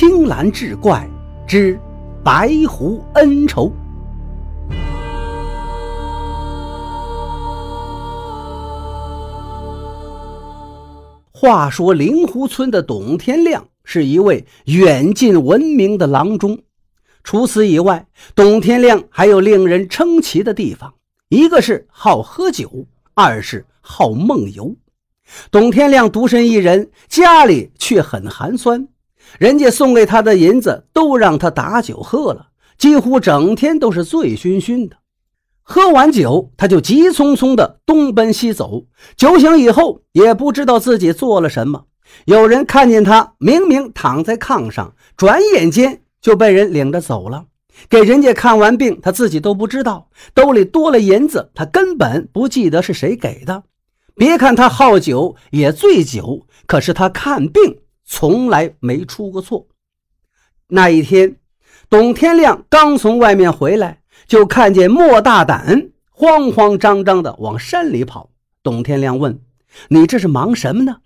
青蓝志怪之白狐恩仇。话说灵狐村的董天亮是一位远近闻名的郎中。除此以外，董天亮还有令人称奇的地方：一个是好喝酒，二是好梦游。董天亮独身一人，家里却很寒酸，人家送给他的银子都让他打酒喝了，几乎整天都是醉醺醺的。喝完酒，他就急匆匆地东奔西走。酒醒以后，也不知道自己做了什么。有人看见他明明躺在炕上，转眼间就被人领着走了。给人家看完病，他自己都不知道，兜里多了银子，他根本不记得是谁给的。别看他好酒，也醉酒，可是他看病从来没出过错。那一天，董天亮刚从外面回来。就看见莫大胆慌慌张张地往山里跑。董天亮问：“你这是忙什么呢？”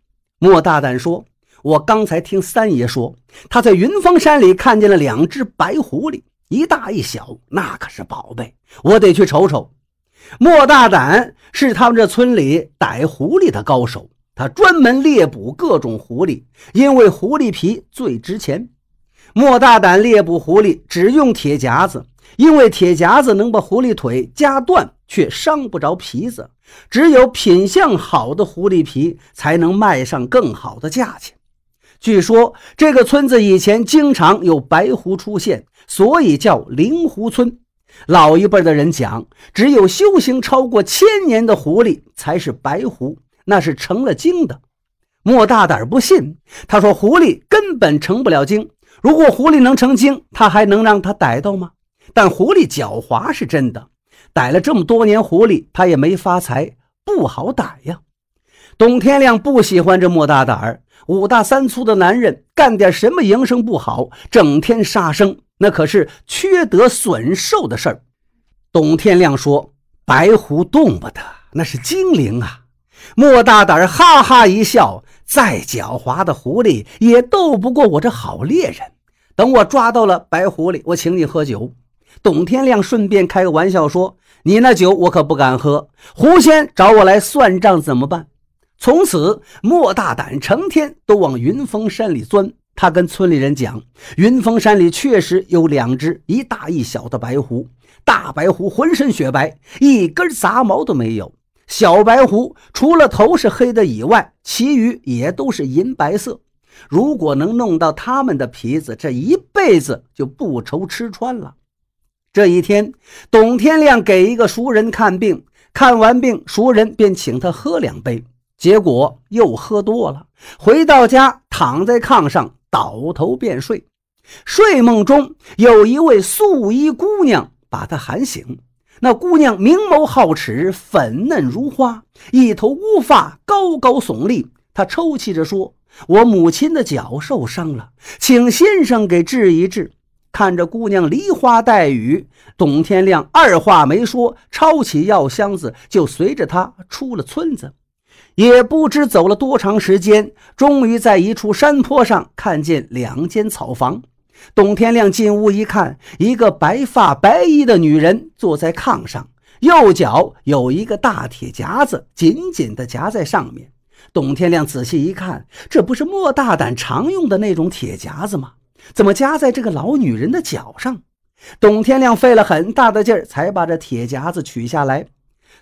莫大胆说：“我刚才听三爷说，他在云峰山里看见了两只白狐狸，一大一小，那可是宝贝，我得去瞅瞅。”莫大胆是他们这村里逮狐狸的高手，他专门猎捕各种狐狸，因为狐狸皮最值钱。莫大胆猎捕狐狸只用铁夹子。因为铁夹子能把狐狸腿夹断，却伤不着皮子。只有品相好的狐狸皮才能卖上更好的价钱。据说这个村子以前经常有白狐出现，所以叫灵狐村。老一辈的人讲，只有修行超过千年的狐狸才是白狐，那是成了精的。莫大胆不信，他说狐狸根本成不了精。如果狐狸能成精，他还能让他逮到吗？但狐狸狡猾是真的，逮了这么多年狐狸，他也没发财，不好逮呀。董天亮不喜欢这莫大胆儿，五大三粗的男人，干点什么营生不好，整天杀生，那可是缺德损寿的事儿。董天亮说：“白狐动不得，那是精灵啊。”莫大胆哈哈一笑：“再狡猾的狐狸也斗不过我这好猎人。等我抓到了白狐狸，我请你喝酒。”董天亮顺便开个玩笑说：“你那酒我可不敢喝，狐仙找我来算账怎么办？”从此，莫大胆成天都往云峰山里钻。他跟村里人讲，云峰山里确实有两只一大一小的白狐。大白狐浑身雪白，一根杂毛都没有；小白狐除了头是黑的以外，其余也都是银白色。如果能弄到他们的皮子，这一辈子就不愁吃穿了。这一天，董天亮给一个熟人看病，看完病，熟人便请他喝两杯，结果又喝多了，回到家躺在炕上倒头便睡。睡梦中有一位素衣姑娘把他喊醒。那姑娘明眸皓齿，粉嫩如花，一头乌发高高耸立。她抽泣着说：“我母亲的脚受伤了，请先生给治一治。”看着姑娘梨花带雨，董天亮二话没说，抄起药箱子就随着她出了村子。也不知走了多长时间，终于在一处山坡上看见两间草房。董天亮进屋一看，一个白发白衣的女人坐在炕上，右脚有一个大铁夹子紧紧地夹在上面。董天亮仔细一看，这不是莫大胆常用的那种铁夹子吗？怎么夹在这个老女人的脚上？董天亮费了很大的劲儿才把这铁夹子取下来。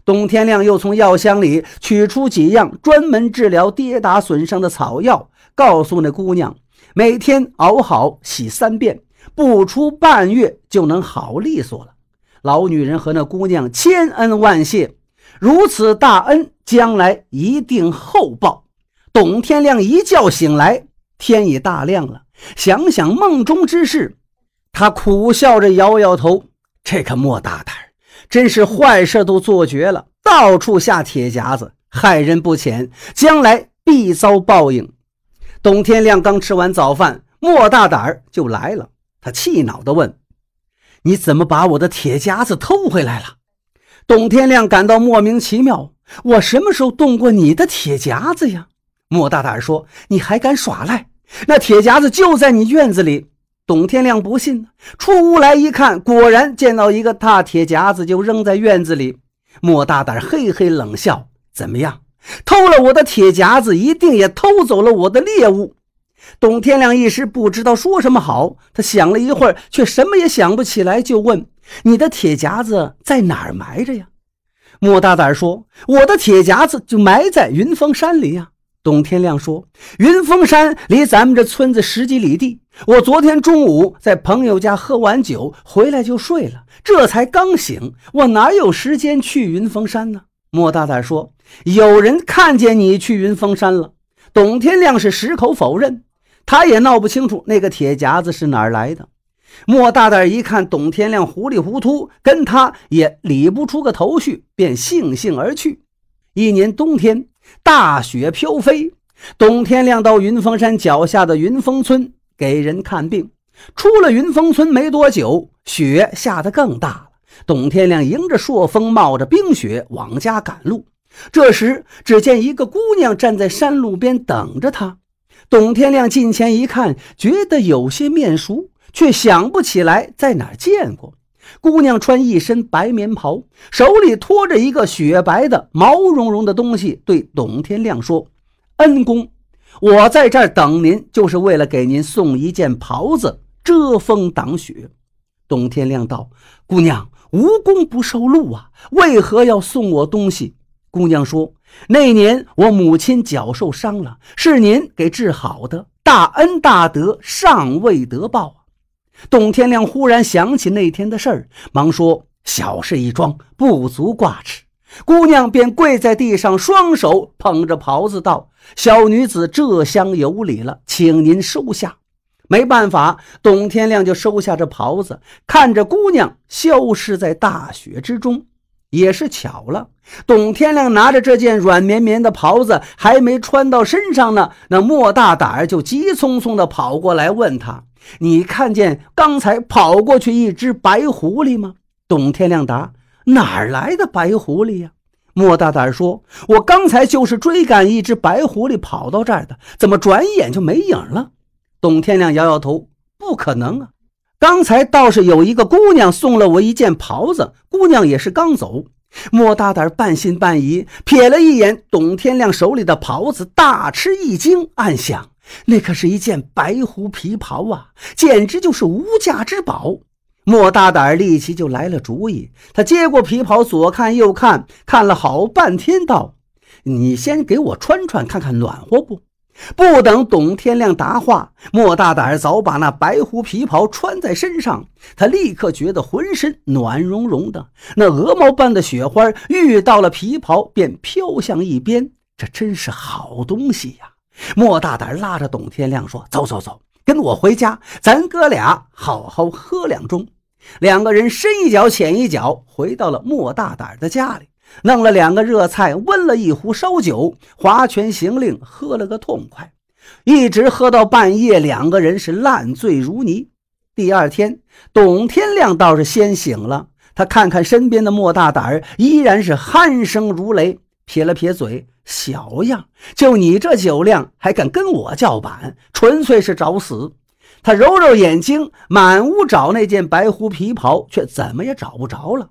董天亮又从药箱里取出几样专门治疗跌打损伤的草药，告诉那姑娘，每天熬好洗三遍，不出半月就能好利索了。老女人和那姑娘千恩万谢，如此大恩，将来一定厚报。董天亮一觉醒来，天已大亮了。想想梦中之事，他苦笑着摇摇头：“这个莫大胆，真是坏事都做绝了，到处下铁夹子，害人不浅，将来必遭报应。”董天亮刚吃完早饭，莫大胆就来了。他气恼地问：“你怎么把我的铁夹子偷回来了？”董天亮感到莫名其妙：“我什么时候动过你的铁夹子呀？”莫大胆说：“你还敢耍赖？”那铁夹子就在你院子里。”董天亮不信，出屋来一看，果然见到一个大铁夹子，就扔在院子里。莫大胆嘿嘿冷笑：“怎么样？偷了我的铁夹子，一定也偷走了我的猎物。”董天亮一时不知道说什么好，他想了一会儿，却什么也想不起来，就问：“你的铁夹子在哪儿埋着呀？”莫大胆说：“我的铁夹子就埋在云峰山里呀。”董天亮说：“云峰山离咱们这村子十几里地。我昨天中午在朋友家喝完酒回来就睡了，这才刚醒，我哪有时间去云峰山呢？”莫大胆说：“有人看见你去云峰山了。”董天亮是矢口否认，他也闹不清楚那个铁夹子是哪儿来的。莫大胆一看董天亮糊里糊涂，跟他也理不出个头绪，便悻悻而去。一年冬天。大雪飘飞，董天亮到云峰山脚下的云峰村给人看病。出了云峰村没多久，雪下得更大了。董天亮迎着朔风，冒着冰雪往家赶路。这时，只见一个姑娘站在山路边等着他。董天亮近前一看，觉得有些面熟，却想不起来在哪儿见过。姑娘穿一身白棉袍，手里托着一个雪白的毛茸茸的东西，对董天亮说：“恩公，我在这儿等您，就是为了给您送一件袍子，遮风挡雪。”董天亮道：“姑娘，无功不受禄啊，为何要送我东西？”姑娘说：“那年我母亲脚受伤了，是您给治好的，大恩大德尚未得报啊。”董天亮忽然想起那天的事儿，忙说：“小事一桩，不足挂齿。”姑娘便跪在地上，双手捧着袍子道：“小女子这厢有礼了，请您收下。”没办法，董天亮就收下这袍子，看着姑娘消失在大雪之中。也是巧了，董天亮拿着这件软绵绵的袍子，还没穿到身上呢，那莫大胆儿就急匆匆地跑过来问他。你看见刚才跑过去一只白狐狸吗？董天亮答：“哪儿来的白狐狸呀？”莫大胆说：“我刚才就是追赶一只白狐狸跑到这儿的，怎么转眼就没影了？”董天亮摇摇头：“不可能啊！刚才倒是有一个姑娘送了我一件袍子，姑娘也是刚走。”莫大胆半信半疑，瞥了一眼董天亮手里的袍子，大吃一惊，暗想。那可是一件白狐皮袍啊，简直就是无价之宝。莫大胆立即就来了主意，他接过皮袍，左看右看，看了好半天，道：“你先给我穿穿看看，暖和不？”不等董天亮答话，莫大胆儿早把那白狐皮袍穿在身上，他立刻觉得浑身暖融融的，那鹅毛般的雪花遇到了皮袍便飘向一边，这真是好东西呀！莫大胆拉着董天亮说：“走走走，跟我回家，咱哥俩好好喝两盅。”两个人深一脚浅一脚，回到了莫大胆的家里，弄了两个热菜，温了一壶烧酒，划拳行令，喝了个痛快，一直喝到半夜，两个人是烂醉如泥。第二天，董天亮倒是先醒了，他看看身边的莫大胆儿，依然是鼾声如雷，撇了撇嘴。小样，就你这酒量还敢跟我叫板，纯粹是找死！他揉揉眼睛，满屋找那件白狐皮袍，却怎么也找不着了。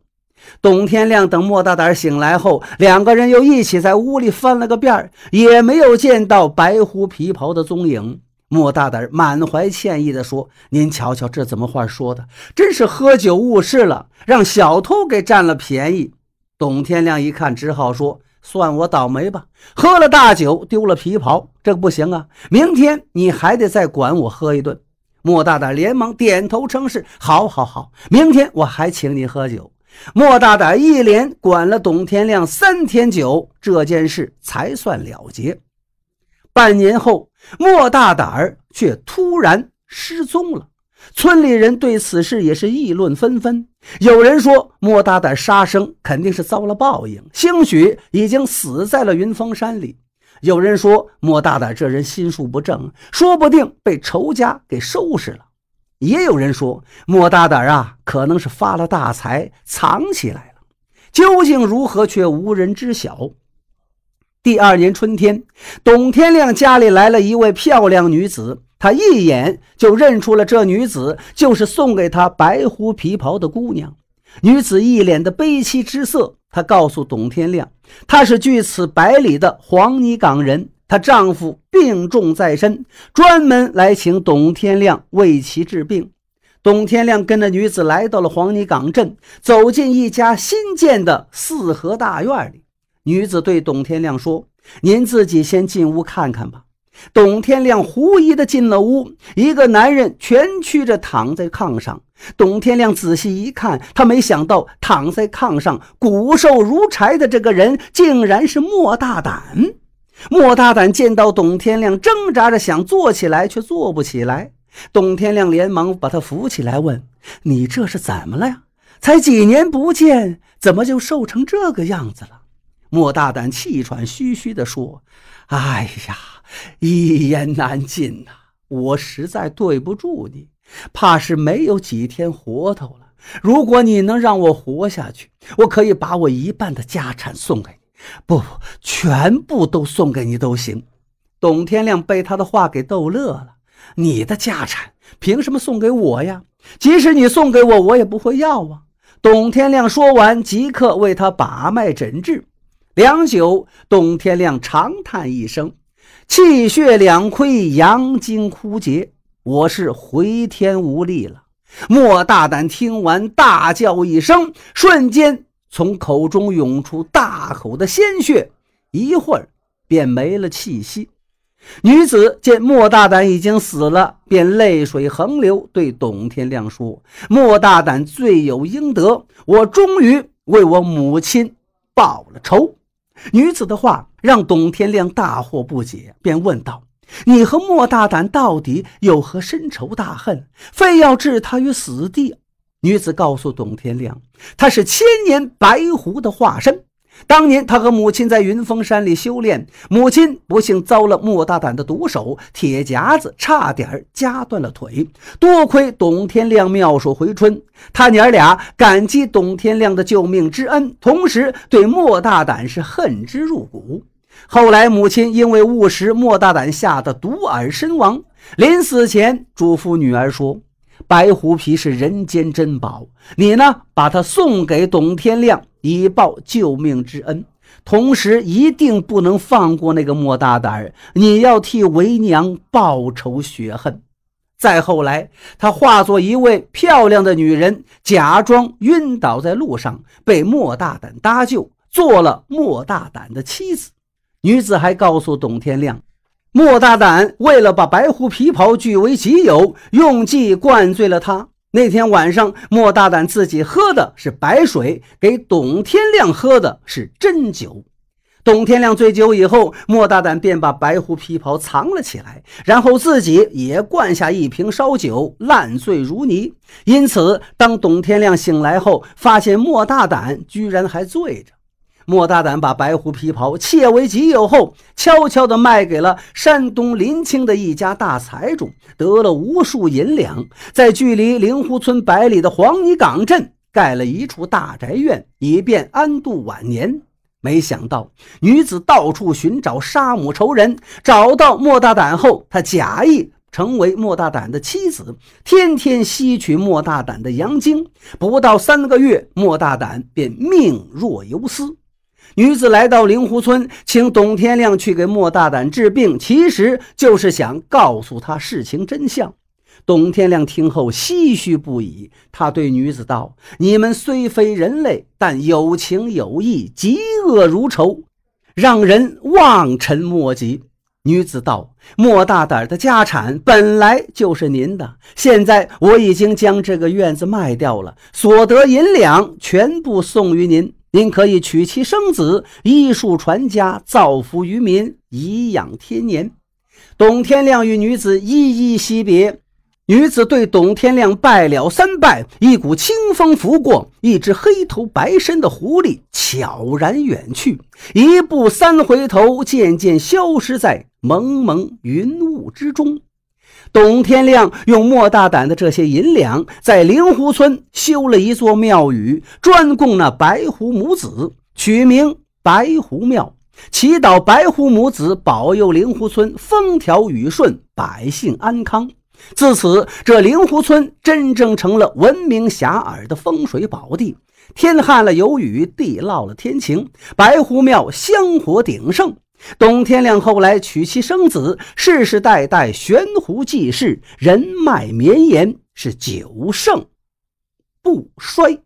董天亮等莫大胆醒来后，两个人又一起在屋里翻了个遍，也没有见到白狐皮袍的踪影。莫大胆满怀歉意地说：“您瞧瞧，这怎么话说的？真是喝酒误事了，让小偷给占了便宜。”董天亮一看，只好说。算我倒霉吧！喝了大酒，丢了皮袍，这不行啊！明天你还得再管我喝一顿。莫大胆连忙点头称是：“好，好，好！明天我还请你喝酒。”莫大胆一连管了董天亮三天酒，这件事才算了结。半年后，莫大胆儿却突然失踪了。村里人对此事也是议论纷纷。有人说莫大胆杀生肯定是遭了报应，兴许已经死在了云峰山里。有人说莫大胆这人心术不正，说不定被仇家给收拾了。也有人说莫大胆啊，可能是发了大财藏起来了。究竟如何，却无人知晓。第二年春天，董天亮家里来了一位漂亮女子。他一眼就认出了这女子就是送给他白狐皮袍的姑娘。女子一脸的悲戚之色，她告诉董天亮，她是距此百里的黄泥岗人，她丈夫病重在身，专门来请董天亮为其治病。董天亮跟着女子来到了黄泥岗镇，走进一家新建的四合大院里。女子对董天亮说：“您自己先进屋看看吧。”董天亮狐疑的进了屋，一个男人蜷曲着躺在炕上。董天亮仔细一看，他没想到躺在炕上骨瘦如柴的这个人，竟然是莫大胆。莫大胆见到董天亮，挣扎着想坐起来，却坐不起来。董天亮连忙把他扶起来，问：“你这是怎么了呀？才几年不见，怎么就瘦成这个样子了？”莫大胆气喘吁吁地说：“哎呀，一言难尽呐！我实在对不住你。”怕是没有几天活头了。如果你能让我活下去，我可以把我一半的家产送给你，不，全部都送给你都行。董天亮被他的话给逗乐了。你的家产凭什么送给我呀？即使你送给我，我也不会要啊。董天亮说完，即刻为他把脉诊治。良久，董天亮长叹一声，气血两亏，阳精枯竭。我是回天无力了。莫大胆听完，大叫一声，瞬间从口中涌出大口的鲜血，一会儿便没了气息。女子见莫大胆已经死了，便泪水横流，对董天亮说：“莫大胆罪有应得，我终于为我母亲报了仇。”女子的话让董天亮大惑不解，便问道。你和莫大胆到底有何深仇大恨，非要置他于死地？女子告诉董天亮，她是千年白狐的化身。当年她和母亲在云峰山里修炼，母亲不幸遭了莫大胆的毒手，铁夹子差点夹断了腿。多亏董天亮妙手回春，他娘俩感激董天亮的救命之恩，同时对莫大胆是恨之入骨。后来，母亲因为误食莫大胆下的毒饵身亡。临死前，嘱咐女儿说：“白狐皮是人间珍宝，你呢，把它送给董天亮，以报救命之恩。同时，一定不能放过那个莫大胆，你要替为娘报仇雪恨。”再后来，她化作一位漂亮的女人，假装晕倒在路上，被莫大胆搭救，做了莫大胆的妻子。女子还告诉董天亮，莫大胆为了把白狐皮袍据为己有，用计灌醉了他。那天晚上，莫大胆自己喝的是白水，给董天亮喝的是真酒。董天亮醉酒以后，莫大胆便把白狐皮袍藏了起来，然后自己也灌下一瓶烧酒，烂醉如泥。因此，当董天亮醒来后，发现莫大胆居然还醉着。莫大胆把白狐皮袍窃为己有后，悄悄地卖给了山东临清的一家大财主，得了无数银两，在距离灵湖村百里的黄泥岗镇盖了一处大宅院，以便安度晚年。没想到女子到处寻找杀母仇人，找到莫大胆后，她假意成为莫大胆的妻子，天天吸取莫大胆的阳精。不到三个月，莫大胆便命若游丝。女子来到灵湖村，请董天亮去给莫大胆治病，其实就是想告诉他事情真相。董天亮听后唏嘘不已，他对女子道：“你们虽非人类，但有情有义，嫉恶如仇，让人望尘莫及。”女子道：“莫大胆的家产本来就是您的，现在我已经将这个院子卖掉了，所得银两全部送于您。”您可以娶妻生子，医术传家，造福于民，颐养天年。董天亮与女子依依惜别，女子对董天亮拜了三拜，一股清风拂过，一只黑头白身的狐狸悄然远去，一步三回头，渐渐消失在蒙蒙云雾之中。董天亮用莫大胆的这些银两，在灵湖村修了一座庙宇，专供那白狐母子，取名白狐庙。祈祷白狐母子保佑灵湖村风调雨顺，百姓安康。自此，这灵湖村真正成了闻名遐迩的风水宝地。天旱了有雨，地涝了天晴，白狐庙香火鼎盛。董天亮后来娶妻生子，世世代代悬壶济世，人脉绵延，是久盛不衰。